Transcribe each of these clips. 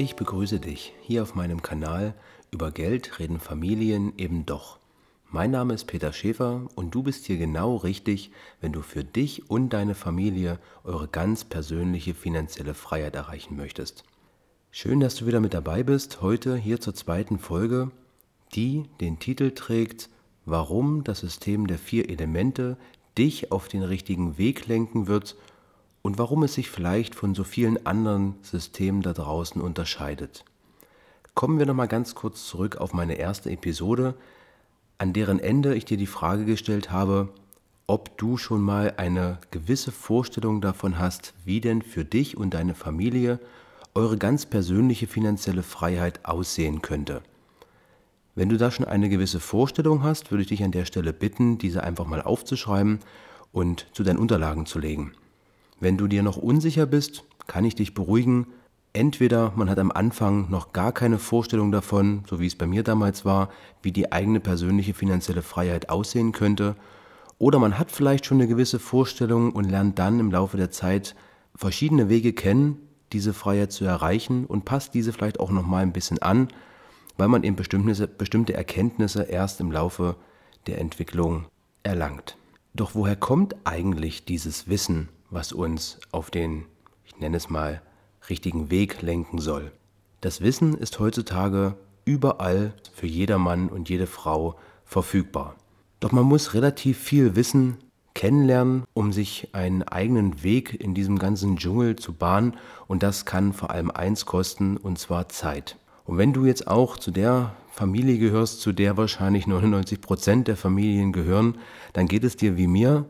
Ich begrüße dich hier auf meinem Kanal Über Geld reden Familien eben doch. Mein Name ist Peter Schäfer und du bist hier genau richtig, wenn du für dich und deine Familie eure ganz persönliche finanzielle Freiheit erreichen möchtest. Schön, dass du wieder mit dabei bist, heute hier zur zweiten Folge, die den Titel trägt Warum das System der vier Elemente dich auf den richtigen Weg lenken wird und warum es sich vielleicht von so vielen anderen Systemen da draußen unterscheidet. Kommen wir nochmal ganz kurz zurück auf meine erste Episode, an deren Ende ich dir die Frage gestellt habe, ob du schon mal eine gewisse Vorstellung davon hast, wie denn für dich und deine Familie eure ganz persönliche finanzielle Freiheit aussehen könnte. Wenn du da schon eine gewisse Vorstellung hast, würde ich dich an der Stelle bitten, diese einfach mal aufzuschreiben und zu deinen Unterlagen zu legen. Wenn du dir noch unsicher bist, kann ich dich beruhigen. Entweder man hat am Anfang noch gar keine Vorstellung davon, so wie es bei mir damals war, wie die eigene persönliche finanzielle Freiheit aussehen könnte, oder man hat vielleicht schon eine gewisse Vorstellung und lernt dann im Laufe der Zeit verschiedene Wege kennen, diese Freiheit zu erreichen und passt diese vielleicht auch noch mal ein bisschen an, weil man eben bestimmte Erkenntnisse erst im Laufe der Entwicklung erlangt. Doch woher kommt eigentlich dieses Wissen was uns auf den, ich nenne es mal, richtigen Weg lenken soll. Das Wissen ist heutzutage überall für jedermann und jede Frau verfügbar. Doch man muss relativ viel Wissen kennenlernen, um sich einen eigenen Weg in diesem ganzen Dschungel zu bahnen und das kann vor allem eins kosten und zwar Zeit. Und wenn du jetzt auch zu der Familie gehörst, zu der wahrscheinlich 99 Prozent der Familien gehören, dann geht es dir wie mir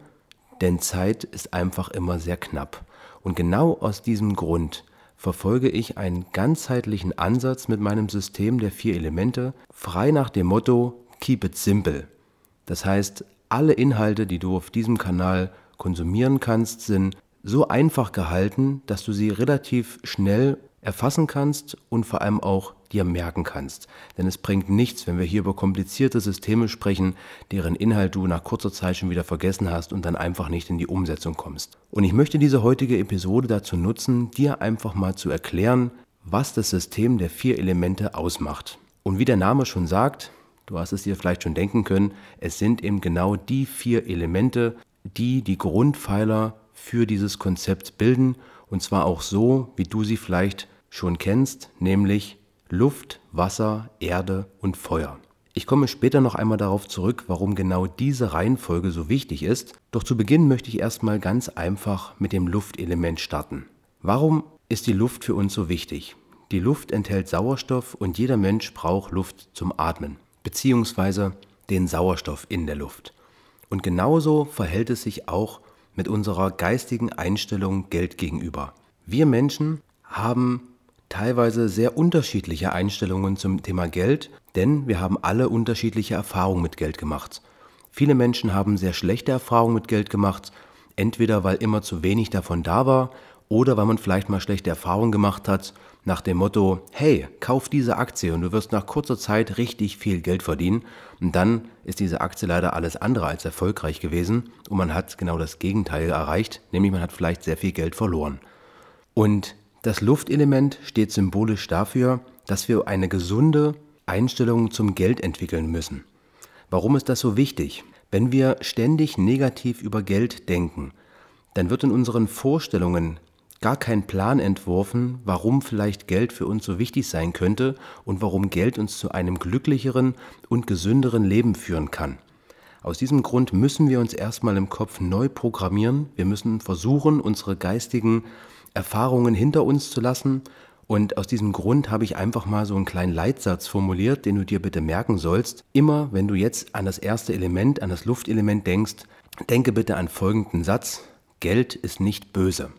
denn Zeit ist einfach immer sehr knapp. Und genau aus diesem Grund verfolge ich einen ganzheitlichen Ansatz mit meinem System der vier Elemente, frei nach dem Motto Keep it simple. Das heißt, alle Inhalte, die du auf diesem Kanal konsumieren kannst, sind so einfach gehalten, dass du sie relativ schnell erfassen kannst und vor allem auch dir merken kannst. Denn es bringt nichts, wenn wir hier über komplizierte Systeme sprechen, deren Inhalt du nach kurzer Zeit schon wieder vergessen hast und dann einfach nicht in die Umsetzung kommst. Und ich möchte diese heutige Episode dazu nutzen, dir einfach mal zu erklären, was das System der vier Elemente ausmacht. Und wie der Name schon sagt, du hast es dir vielleicht schon denken können, es sind eben genau die vier Elemente, die die Grundpfeiler für dieses Konzept bilden und zwar auch so, wie du sie vielleicht schon kennst, nämlich Luft, Wasser, Erde und Feuer. Ich komme später noch einmal darauf zurück, warum genau diese Reihenfolge so wichtig ist, doch zu Beginn möchte ich erstmal ganz einfach mit dem Luftelement starten. Warum ist die Luft für uns so wichtig? Die Luft enthält Sauerstoff und jeder Mensch braucht Luft zum Atmen, beziehungsweise den Sauerstoff in der Luft. Und genauso verhält es sich auch mit unserer geistigen Einstellung Geld gegenüber. Wir Menschen haben teilweise sehr unterschiedliche Einstellungen zum Thema Geld, denn wir haben alle unterschiedliche Erfahrungen mit Geld gemacht. Viele Menschen haben sehr schlechte Erfahrungen mit Geld gemacht, entweder weil immer zu wenig davon da war oder weil man vielleicht mal schlechte Erfahrungen gemacht hat nach dem Motto, hey, kauf diese Aktie und du wirst nach kurzer Zeit richtig viel Geld verdienen. Und dann ist diese Aktie leider alles andere als erfolgreich gewesen und man hat genau das Gegenteil erreicht, nämlich man hat vielleicht sehr viel Geld verloren. Und das Luftelement steht symbolisch dafür, dass wir eine gesunde Einstellung zum Geld entwickeln müssen. Warum ist das so wichtig? Wenn wir ständig negativ über Geld denken, dann wird in unseren Vorstellungen gar kein Plan entworfen, warum vielleicht Geld für uns so wichtig sein könnte und warum Geld uns zu einem glücklicheren und gesünderen Leben führen kann. Aus diesem Grund müssen wir uns erstmal im Kopf neu programmieren. Wir müssen versuchen, unsere geistigen Erfahrungen hinter uns zu lassen. Und aus diesem Grund habe ich einfach mal so einen kleinen Leitsatz formuliert, den du dir bitte merken sollst. Immer wenn du jetzt an das erste Element, an das Luftelement denkst, denke bitte an folgenden Satz. Geld ist nicht böse.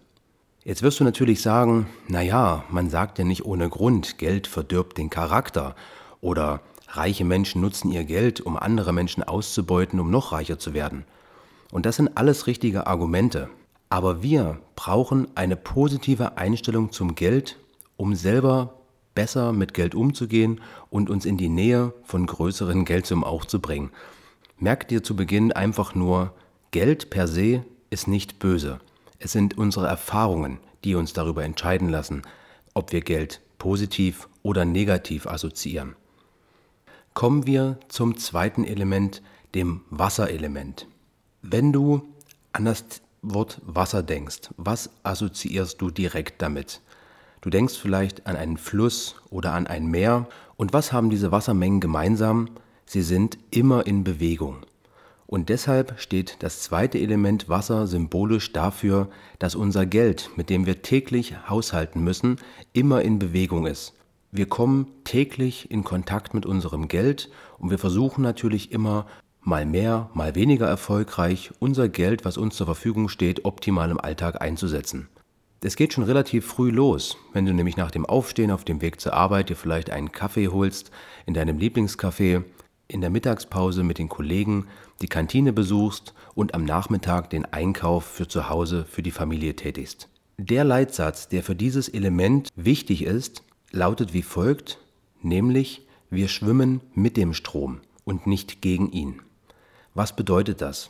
Jetzt wirst du natürlich sagen, naja, man sagt ja nicht ohne Grund, Geld verdirbt den Charakter oder reiche Menschen nutzen ihr Geld, um andere Menschen auszubeuten, um noch reicher zu werden. Und das sind alles richtige Argumente. Aber wir brauchen eine positive Einstellung zum Geld, um selber besser mit Geld umzugehen und uns in die Nähe von größeren Geldsummen auch zu bringen. Merk dir zu Beginn einfach nur, Geld per se ist nicht böse. Es sind unsere Erfahrungen, die uns darüber entscheiden lassen, ob wir Geld positiv oder negativ assoziieren. Kommen wir zum zweiten Element, dem Wasserelement. Wenn du an das Wort Wasser denkst, was assoziierst du direkt damit? Du denkst vielleicht an einen Fluss oder an ein Meer. Und was haben diese Wassermengen gemeinsam? Sie sind immer in Bewegung. Und deshalb steht das zweite Element Wasser symbolisch dafür, dass unser Geld, mit dem wir täglich haushalten müssen, immer in Bewegung ist. Wir kommen täglich in Kontakt mit unserem Geld und wir versuchen natürlich immer mal mehr, mal weniger erfolgreich unser Geld, was uns zur Verfügung steht, optimal im Alltag einzusetzen. Es geht schon relativ früh los, wenn du nämlich nach dem Aufstehen auf dem Weg zur Arbeit dir vielleicht einen Kaffee holst in deinem Lieblingscafé in der Mittagspause mit den Kollegen die Kantine besuchst und am Nachmittag den Einkauf für zu Hause für die Familie tätigst. Der Leitsatz, der für dieses Element wichtig ist, lautet wie folgt, nämlich wir schwimmen mit dem Strom und nicht gegen ihn. Was bedeutet das?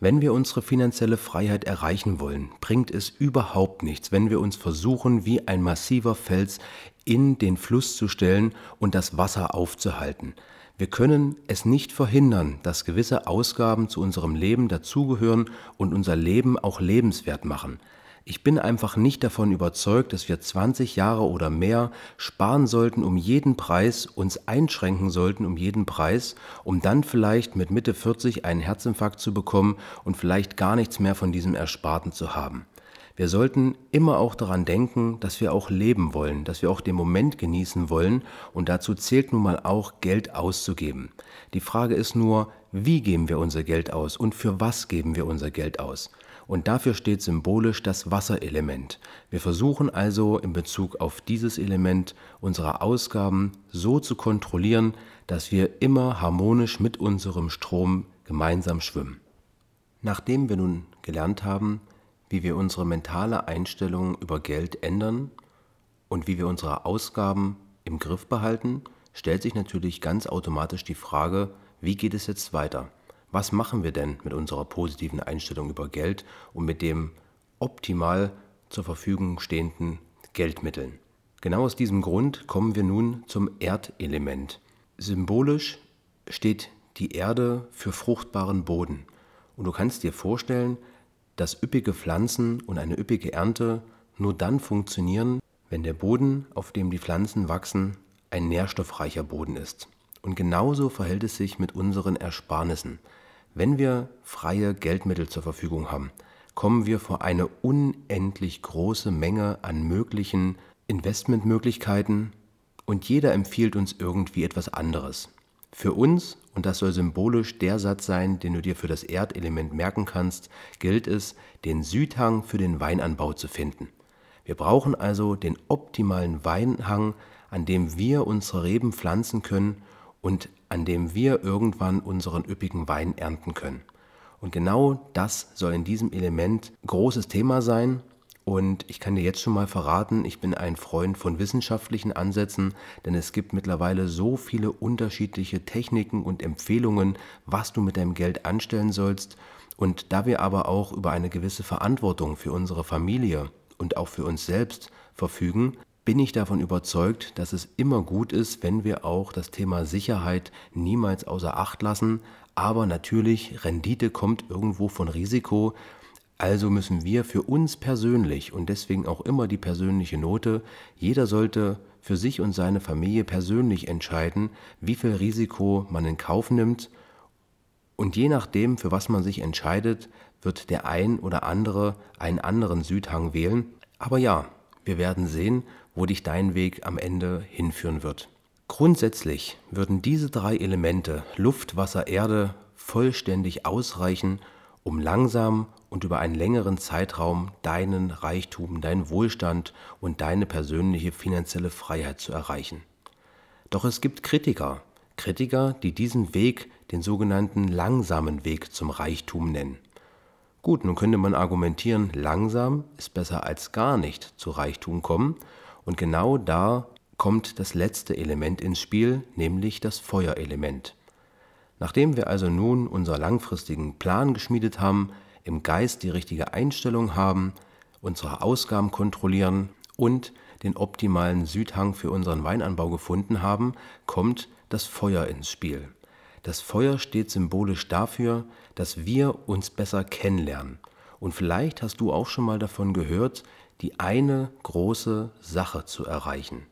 Wenn wir unsere finanzielle Freiheit erreichen wollen, bringt es überhaupt nichts, wenn wir uns versuchen, wie ein massiver Fels in den Fluss zu stellen und das Wasser aufzuhalten. Wir können es nicht verhindern, dass gewisse Ausgaben zu unserem Leben dazugehören und unser Leben auch lebenswert machen. Ich bin einfach nicht davon überzeugt, dass wir 20 Jahre oder mehr sparen sollten um jeden Preis, uns einschränken sollten um jeden Preis, um dann vielleicht mit Mitte 40 einen Herzinfarkt zu bekommen und vielleicht gar nichts mehr von diesem Ersparten zu haben. Wir sollten immer auch daran denken, dass wir auch leben wollen, dass wir auch den Moment genießen wollen und dazu zählt nun mal auch Geld auszugeben. Die Frage ist nur, wie geben wir unser Geld aus und für was geben wir unser Geld aus? Und dafür steht symbolisch das Wasserelement. Wir versuchen also in Bezug auf dieses Element unsere Ausgaben so zu kontrollieren, dass wir immer harmonisch mit unserem Strom gemeinsam schwimmen. Nachdem wir nun gelernt haben, wie wir unsere mentale Einstellung über Geld ändern und wie wir unsere Ausgaben im Griff behalten, stellt sich natürlich ganz automatisch die Frage, wie geht es jetzt weiter? Was machen wir denn mit unserer positiven Einstellung über Geld und mit dem optimal zur Verfügung stehenden Geldmitteln? Genau aus diesem Grund kommen wir nun zum Erdelement. Symbolisch steht die Erde für fruchtbaren Boden. Und du kannst dir vorstellen, dass üppige Pflanzen und eine üppige Ernte nur dann funktionieren, wenn der Boden, auf dem die Pflanzen wachsen, ein nährstoffreicher Boden ist. Und genauso verhält es sich mit unseren Ersparnissen. Wenn wir freie Geldmittel zur Verfügung haben, kommen wir vor eine unendlich große Menge an möglichen Investmentmöglichkeiten und jeder empfiehlt uns irgendwie etwas anderes. Für uns, und das soll symbolisch der Satz sein, den du dir für das Erdelement merken kannst, gilt es, den Südhang für den Weinanbau zu finden. Wir brauchen also den optimalen Weinhang, an dem wir unsere Reben pflanzen können und an dem wir irgendwann unseren üppigen Wein ernten können. Und genau das soll in diesem Element großes Thema sein und ich kann dir jetzt schon mal verraten, ich bin ein Freund von wissenschaftlichen Ansätzen, denn es gibt mittlerweile so viele unterschiedliche Techniken und Empfehlungen, was du mit deinem Geld anstellen sollst. Und da wir aber auch über eine gewisse Verantwortung für unsere Familie und auch für uns selbst verfügen, bin ich davon überzeugt, dass es immer gut ist, wenn wir auch das Thema Sicherheit niemals außer Acht lassen. Aber natürlich, Rendite kommt irgendwo von Risiko. Also müssen wir für uns persönlich und deswegen auch immer die persönliche Note, jeder sollte für sich und seine Familie persönlich entscheiden, wie viel Risiko man in Kauf nimmt. Und je nachdem, für was man sich entscheidet, wird der ein oder andere einen anderen Südhang wählen. Aber ja, wir werden sehen, wo dich dein Weg am Ende hinführen wird. Grundsätzlich würden diese drei Elemente Luft, Wasser, Erde vollständig ausreichen, um langsam und über einen längeren Zeitraum deinen Reichtum, deinen Wohlstand und deine persönliche finanzielle Freiheit zu erreichen. Doch es gibt Kritiker, Kritiker, die diesen Weg den sogenannten langsamen Weg zum Reichtum nennen. Gut, nun könnte man argumentieren, langsam ist besser als gar nicht zu Reichtum kommen, und genau da kommt das letzte Element ins Spiel, nämlich das Feuerelement. Nachdem wir also nun unser langfristigen Plan geschmiedet haben, im Geist die richtige Einstellung haben, unsere Ausgaben kontrollieren und den optimalen Südhang für unseren Weinanbau gefunden haben, kommt das Feuer ins Spiel. Das Feuer steht symbolisch dafür, dass wir uns besser kennenlernen. Und vielleicht hast du auch schon mal davon gehört, die eine große Sache zu erreichen.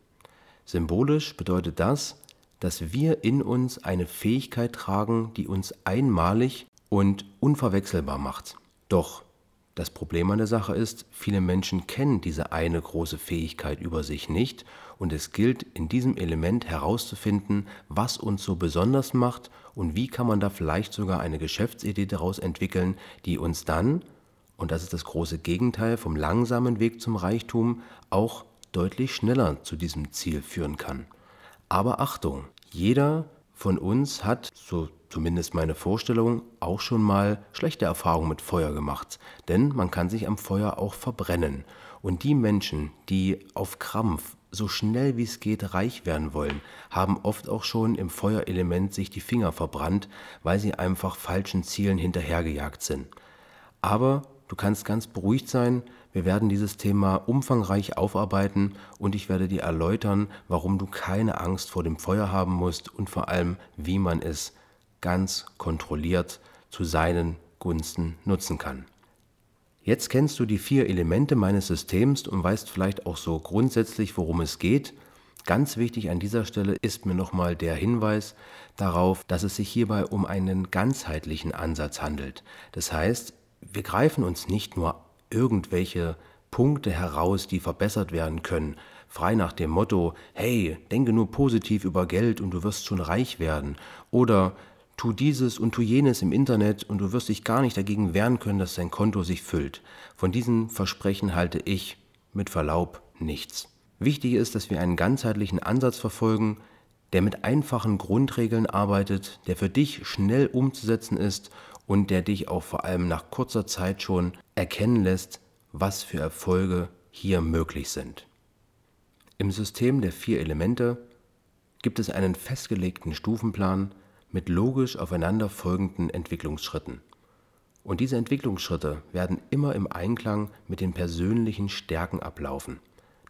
Symbolisch bedeutet das, dass wir in uns eine Fähigkeit tragen, die uns einmalig und unverwechselbar macht. Doch das Problem an der Sache ist, viele Menschen kennen diese eine große Fähigkeit über sich nicht und es gilt in diesem Element herauszufinden, was uns so besonders macht und wie kann man da vielleicht sogar eine Geschäftsidee daraus entwickeln, die uns dann, und das ist das große Gegenteil vom langsamen Weg zum Reichtum, auch deutlich schneller zu diesem Ziel führen kann. Aber Achtung, jeder von uns hat, so zumindest meine Vorstellung, auch schon mal schlechte Erfahrungen mit Feuer gemacht. Denn man kann sich am Feuer auch verbrennen. Und die Menschen, die auf Krampf so schnell wie es geht reich werden wollen, haben oft auch schon im Feuerelement sich die Finger verbrannt, weil sie einfach falschen Zielen hinterhergejagt sind. Aber du kannst ganz beruhigt sein, wir werden dieses Thema umfangreich aufarbeiten und ich werde dir erläutern, warum du keine Angst vor dem Feuer haben musst und vor allem, wie man es ganz kontrolliert zu seinen Gunsten nutzen kann. Jetzt kennst du die vier Elemente meines Systems und weißt vielleicht auch so grundsätzlich, worum es geht. Ganz wichtig an dieser Stelle ist mir nochmal der Hinweis darauf, dass es sich hierbei um einen ganzheitlichen Ansatz handelt. Das heißt, wir greifen uns nicht nur irgendwelche Punkte heraus, die verbessert werden können, frei nach dem Motto, hey, denke nur positiv über Geld und du wirst schon reich werden, oder tu dieses und tu jenes im Internet und du wirst dich gar nicht dagegen wehren können, dass dein Konto sich füllt. Von diesen Versprechen halte ich mit Verlaub nichts. Wichtig ist, dass wir einen ganzheitlichen Ansatz verfolgen, der mit einfachen Grundregeln arbeitet, der für dich schnell umzusetzen ist und der dich auch vor allem nach kurzer Zeit schon erkennen lässt, was für Erfolge hier möglich sind. Im System der vier Elemente gibt es einen festgelegten Stufenplan, mit logisch aufeinander folgenden Entwicklungsschritten. Und diese Entwicklungsschritte werden immer im Einklang mit den persönlichen Stärken ablaufen.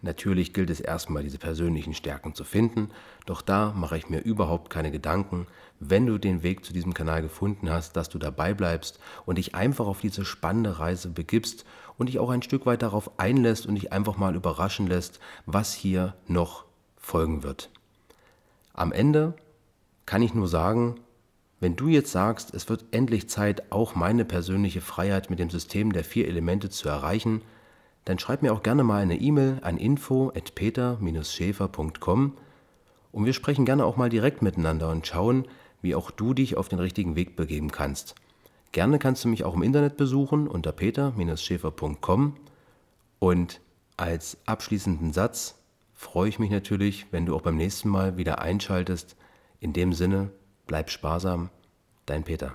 Natürlich gilt es erstmal, diese persönlichen Stärken zu finden, doch da mache ich mir überhaupt keine Gedanken, wenn du den Weg zu diesem Kanal gefunden hast, dass du dabei bleibst und dich einfach auf diese spannende Reise begibst und dich auch ein Stück weit darauf einlässt und dich einfach mal überraschen lässt, was hier noch folgen wird. Am Ende kann ich nur sagen, wenn du jetzt sagst, es wird endlich Zeit, auch meine persönliche Freiheit mit dem System der vier Elemente zu erreichen, dann schreib mir auch gerne mal eine E-Mail an info@peter-schäfer.com und wir sprechen gerne auch mal direkt miteinander und schauen, wie auch du dich auf den richtigen Weg begeben kannst. Gerne kannst du mich auch im Internet besuchen unter peter-schäfer.com und als abschließenden Satz freue ich mich natürlich, wenn du auch beim nächsten Mal wieder einschaltest in dem Sinne, bleib sparsam, dein Peter.